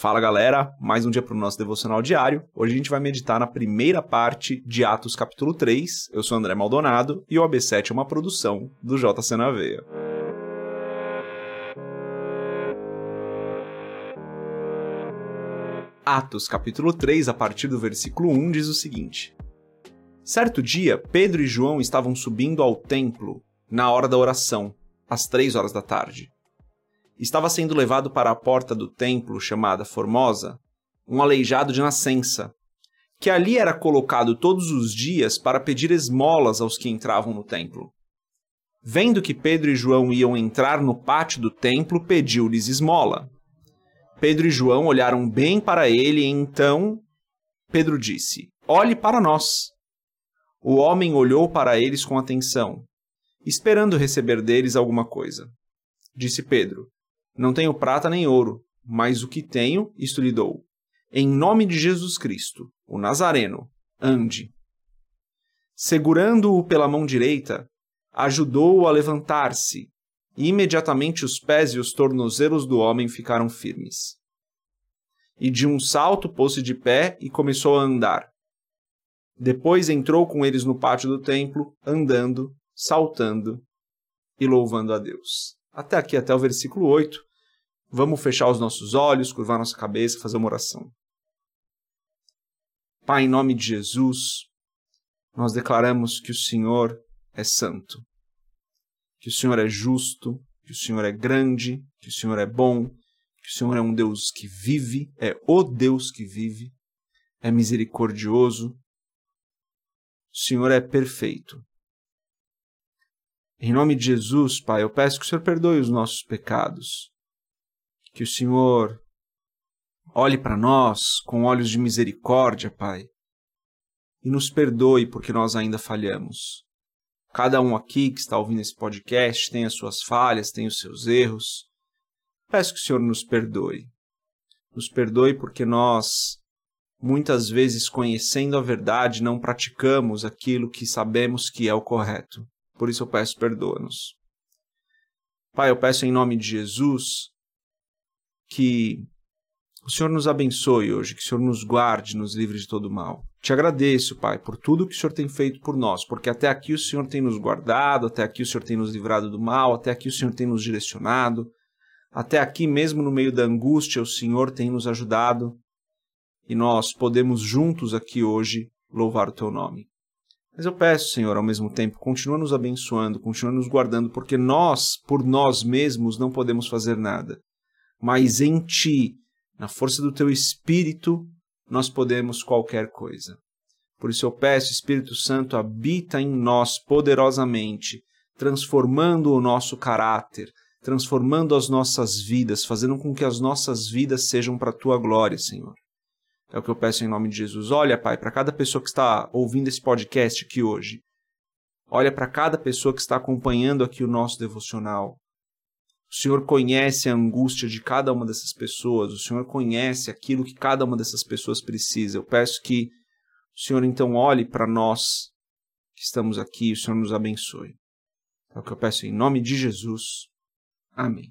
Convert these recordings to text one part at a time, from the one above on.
Fala galera, mais um dia para o nosso devocional diário. Hoje a gente vai meditar na primeira parte de Atos capítulo 3. Eu sou André Maldonado e o AB7 é uma produção do JC na Veia. Atos capítulo 3, a partir do versículo 1, diz o seguinte: Certo dia, Pedro e João estavam subindo ao templo na hora da oração, às três horas da tarde. Estava sendo levado para a porta do templo chamada Formosa um aleijado de nascença, que ali era colocado todos os dias para pedir esmolas aos que entravam no templo. Vendo que Pedro e João iam entrar no pátio do templo, pediu-lhes esmola. Pedro e João olharam bem para ele e então Pedro disse: Olhe para nós. O homem olhou para eles com atenção, esperando receber deles alguma coisa. Disse Pedro: Não tenho prata nem ouro, mas o que tenho, isto lhe dou. Em nome de Jesus Cristo, o Nazareno, ande. Segurando-o pela mão direita, ajudou-o a levantar-se e imediatamente os pés e os tornozelos do homem ficaram firmes. E de um salto pôs-se de pé e começou a andar. Depois entrou com eles no pátio do templo, andando, saltando e louvando a Deus. Até aqui, até o versículo 8. Vamos fechar os nossos olhos, curvar nossa cabeça, fazer uma oração. Pai, em nome de Jesus, nós declaramos que o Senhor é santo que o Senhor é justo, que o Senhor é grande, que o Senhor é bom, que o Senhor é um Deus que vive, é o Deus que vive, é misericordioso. O Senhor é perfeito. Em nome de Jesus, Pai, eu peço que o Senhor perdoe os nossos pecados, que o Senhor olhe para nós com olhos de misericórdia, Pai, e nos perdoe porque nós ainda falhamos. Cada um aqui que está ouvindo esse podcast tem as suas falhas, tem os seus erros. Peço que o Senhor nos perdoe. Nos perdoe porque nós, muitas vezes, conhecendo a verdade, não praticamos aquilo que sabemos que é o correto. Por isso eu peço perdoa-nos. Pai, eu peço em nome de Jesus que o Senhor nos abençoe hoje, que o Senhor nos guarde, nos livre de todo mal. Te agradeço, Pai, por tudo que o Senhor tem feito por nós, porque até aqui o Senhor tem nos guardado, até aqui o Senhor tem nos livrado do mal, até aqui o Senhor tem nos direcionado, até aqui, mesmo no meio da angústia, o Senhor tem nos ajudado e nós podemos juntos aqui hoje louvar o Teu nome. Mas eu peço, Senhor, ao mesmo tempo, continua nos abençoando, continua nos guardando, porque nós, por nós mesmos, não podemos fazer nada. Mas em Ti, na força do Teu Espírito, nós podemos qualquer coisa. Por isso eu peço, Espírito Santo, habita em nós poderosamente, transformando o nosso caráter, transformando as nossas vidas, fazendo com que as nossas vidas sejam para a tua glória, Senhor. É o que eu peço em nome de Jesus. Olha, Pai, para cada pessoa que está ouvindo esse podcast aqui hoje. Olha para cada pessoa que está acompanhando aqui o nosso devocional. O Senhor conhece a angústia de cada uma dessas pessoas, o Senhor conhece aquilo que cada uma dessas pessoas precisa. Eu peço que o Senhor então olhe para nós que estamos aqui, o Senhor nos abençoe. É o que eu peço em nome de Jesus. Amém.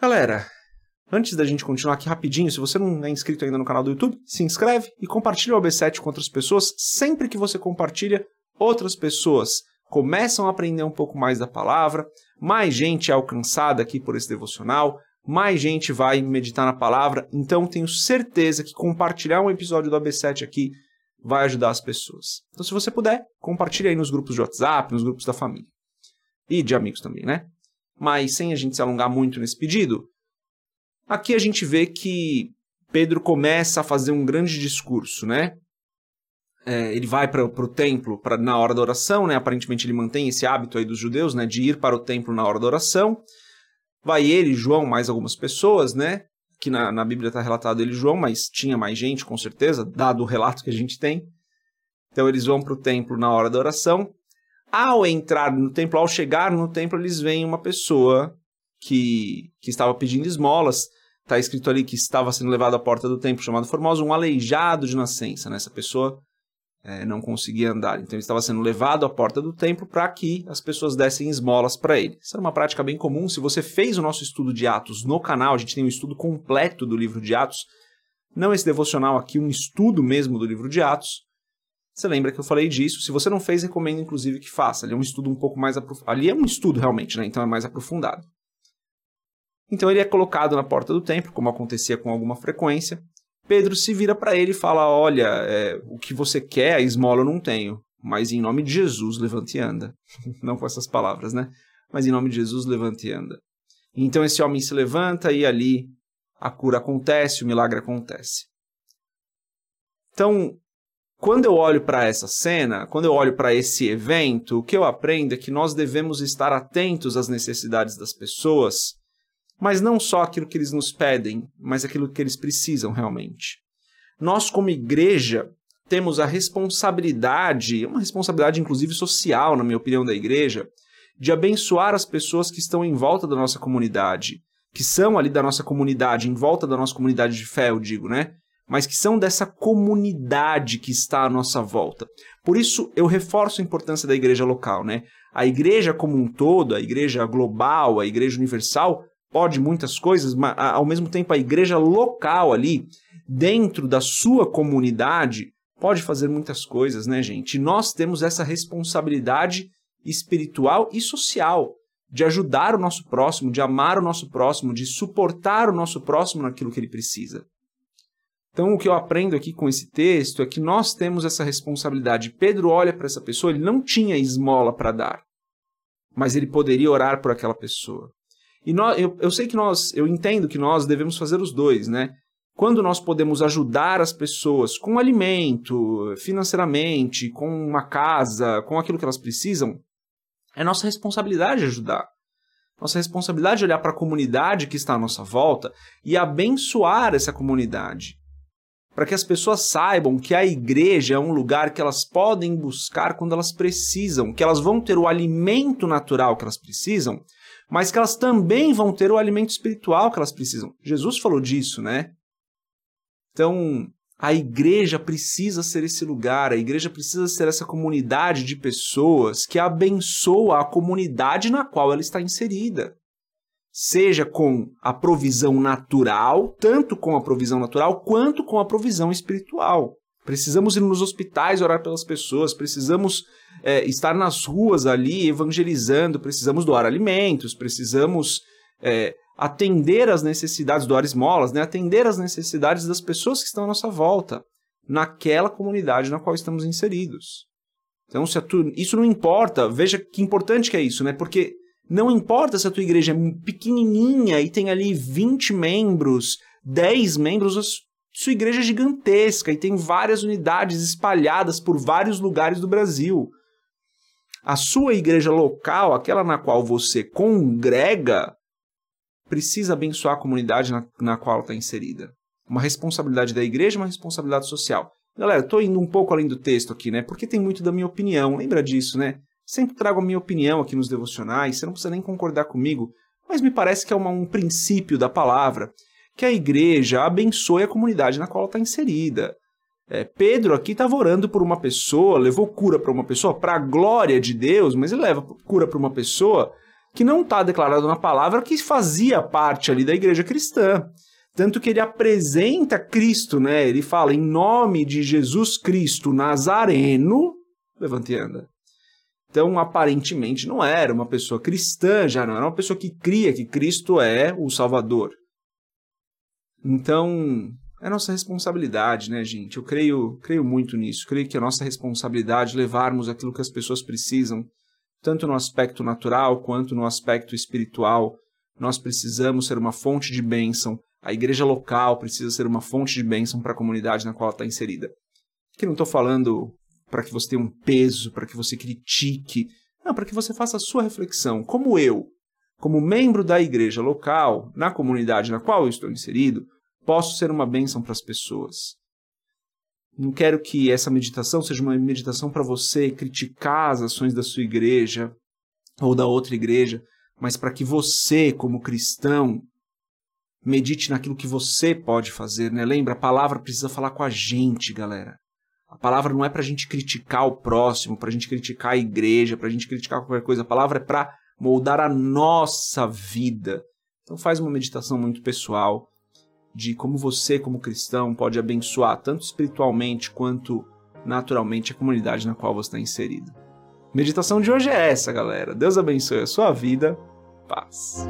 Galera, antes da gente continuar aqui rapidinho, se você não é inscrito ainda no canal do YouTube, se inscreve e compartilha o AB7 com outras pessoas. Sempre que você compartilha, outras pessoas começam a aprender um pouco mais da palavra, mais gente é alcançada aqui por esse devocional, mais gente vai meditar na palavra. Então, tenho certeza que compartilhar um episódio do AB7 aqui vai ajudar as pessoas. Então, se você puder, compartilhe aí nos grupos de WhatsApp, nos grupos da família. E de amigos também, né? Mas sem a gente se alongar muito nesse pedido, aqui a gente vê que Pedro começa a fazer um grande discurso, né? É, ele vai para o templo pra, na hora da oração, né? Aparentemente ele mantém esse hábito aí dos judeus, né? De ir para o templo na hora da oração. Vai ele, João, mais algumas pessoas, né? Que na, na Bíblia está relatado ele João, mas tinha mais gente, com certeza, dado o relato que a gente tem. Então eles vão para o templo na hora da oração. Ao entrar no templo, ao chegar no templo, eles veem uma pessoa que, que estava pedindo esmolas. Está escrito ali que estava sendo levado à porta do templo chamado Formosa, um aleijado de nascença. Né? Essa pessoa é, não conseguia andar. Então ele estava sendo levado à porta do templo para que as pessoas dessem esmolas para ele. Isso era uma prática bem comum. Se você fez o nosso estudo de Atos no canal, a gente tem um estudo completo do livro de Atos. Não esse devocional aqui, um estudo mesmo do livro de Atos. Você lembra que eu falei disso? Se você não fez, recomendo inclusive que faça. Ali é um estudo um pouco mais aprofundado. Ali é um estudo realmente, né? Então é mais aprofundado. Então ele é colocado na porta do templo, como acontecia com alguma frequência. Pedro se vira para ele e fala: Olha, é, o que você quer, a esmola eu não tenho, mas em nome de Jesus, levante e anda. não com essas palavras, né? Mas em nome de Jesus, levante e anda. Então esse homem se levanta e ali a cura acontece, o milagre acontece. Então, quando eu olho para essa cena, quando eu olho para esse evento, o que eu aprendo é que nós devemos estar atentos às necessidades das pessoas, mas não só aquilo que eles nos pedem, mas aquilo que eles precisam realmente. Nós, como igreja, temos a responsabilidade, uma responsabilidade inclusive social, na minha opinião, da igreja, de abençoar as pessoas que estão em volta da nossa comunidade, que são ali da nossa comunidade, em volta da nossa comunidade de fé, eu digo, né? mas que são dessa comunidade que está à nossa volta. Por isso eu reforço a importância da igreja local, né? A igreja como um todo, a igreja global, a igreja universal, pode muitas coisas, mas ao mesmo tempo a igreja local ali, dentro da sua comunidade, pode fazer muitas coisas, né, gente? E nós temos essa responsabilidade espiritual e social de ajudar o nosso próximo, de amar o nosso próximo, de suportar o nosso próximo naquilo que ele precisa. Então, o que eu aprendo aqui com esse texto é que nós temos essa responsabilidade. Pedro olha para essa pessoa, ele não tinha esmola para dar, mas ele poderia orar por aquela pessoa. E nós, eu, eu sei que nós, eu entendo que nós devemos fazer os dois, né? Quando nós podemos ajudar as pessoas com alimento, financeiramente, com uma casa, com aquilo que elas precisam, é nossa responsabilidade ajudar. Nossa responsabilidade é olhar para a comunidade que está à nossa volta e abençoar essa comunidade para que as pessoas saibam que a igreja é um lugar que elas podem buscar quando elas precisam, que elas vão ter o alimento natural que elas precisam, mas que elas também vão ter o alimento espiritual que elas precisam. Jesus falou disso, né? Então, a igreja precisa ser esse lugar, a igreja precisa ser essa comunidade de pessoas que abençoa a comunidade na qual ela está inserida seja com a provisão natural, tanto com a provisão natural quanto com a provisão espiritual. Precisamos ir nos hospitais orar pelas pessoas, precisamos é, estar nas ruas ali evangelizando, precisamos doar alimentos, precisamos é, atender às necessidades, doar esmolas, né? atender às necessidades das pessoas que estão à nossa volta, naquela comunidade na qual estamos inseridos. Então, se tu, isso não importa, veja que importante que é isso, né? Porque não importa se a tua igreja é pequenininha e tem ali 20 membros, 10 membros, sua igreja é gigantesca e tem várias unidades espalhadas por vários lugares do Brasil. A sua igreja local, aquela na qual você congrega, precisa abençoar a comunidade na, na qual está inserida. Uma responsabilidade da igreja, uma responsabilidade social. Galera, estou indo um pouco além do texto aqui, né? Porque tem muito da minha opinião. Lembra disso, né? Sempre trago a minha opinião aqui nos devocionais, você não precisa nem concordar comigo, mas me parece que é uma, um princípio da palavra que a igreja abençoe a comunidade na qual ela está inserida. É, Pedro aqui estava orando por uma pessoa, levou cura para uma pessoa, para a glória de Deus, mas ele leva cura para uma pessoa que não está declarado na palavra que fazia parte ali da igreja cristã. Tanto que ele apresenta Cristo, né? Ele fala, em nome de Jesus Cristo Nazareno, levante e anda. Então, aparentemente, não era uma pessoa cristã, já não era uma pessoa que cria que Cristo é o Salvador. Então, é nossa responsabilidade, né, gente? Eu creio, creio muito nisso. Creio que é nossa responsabilidade levarmos aquilo que as pessoas precisam, tanto no aspecto natural quanto no aspecto espiritual. Nós precisamos ser uma fonte de bênção. A igreja local precisa ser uma fonte de bênção para a comunidade na qual ela está inserida. Aqui não estou falando para que você tenha um peso, para que você critique. Não, para que você faça a sua reflexão. Como eu, como membro da igreja local, na comunidade na qual eu estou inserido, posso ser uma bênção para as pessoas. Não quero que essa meditação seja uma meditação para você criticar as ações da sua igreja ou da outra igreja, mas para que você, como cristão, medite naquilo que você pode fazer, né? Lembra, a palavra precisa falar com a gente, galera. A palavra não é para a gente criticar o próximo, para a gente criticar a igreja, para a gente criticar qualquer coisa. A palavra é para moldar a nossa vida. Então faz uma meditação muito pessoal de como você, como cristão, pode abençoar tanto espiritualmente quanto naturalmente a comunidade na qual você está inserido. Meditação de hoje é essa, galera. Deus abençoe a sua vida. Paz.